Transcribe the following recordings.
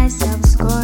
myself score.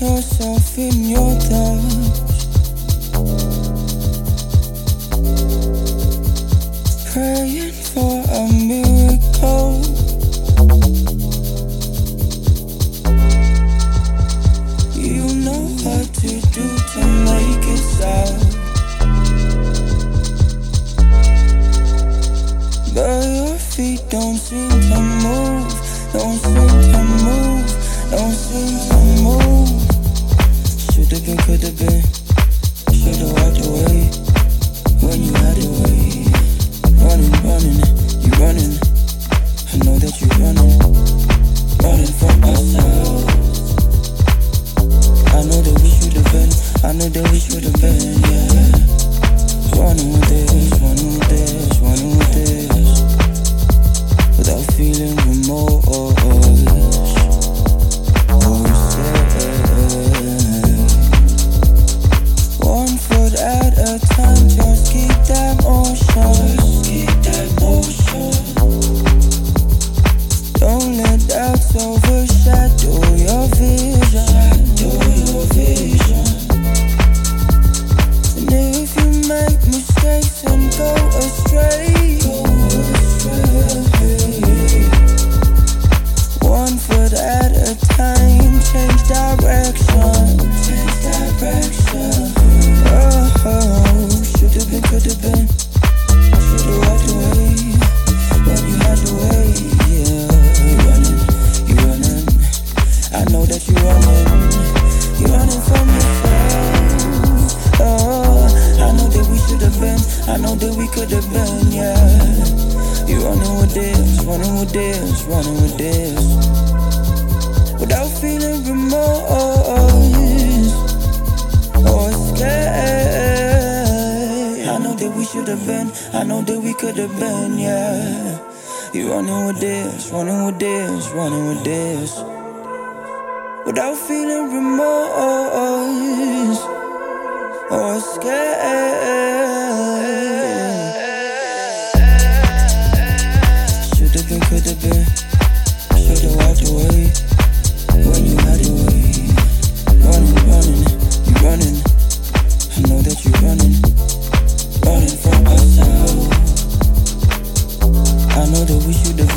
yourself in your time. Have been, I know that we could have been, yeah. You running with this, running with this, running with this. Without feeling remorse or scared.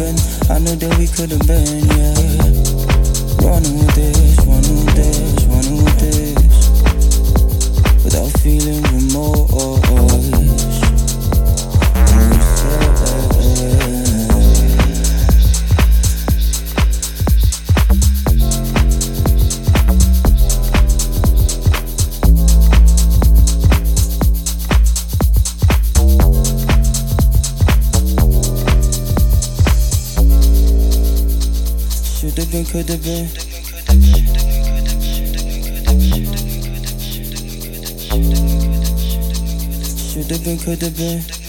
Been. I know that we could've been, yeah. Running with this, running with this, running with this. Without feeling remorse. Should've could've been.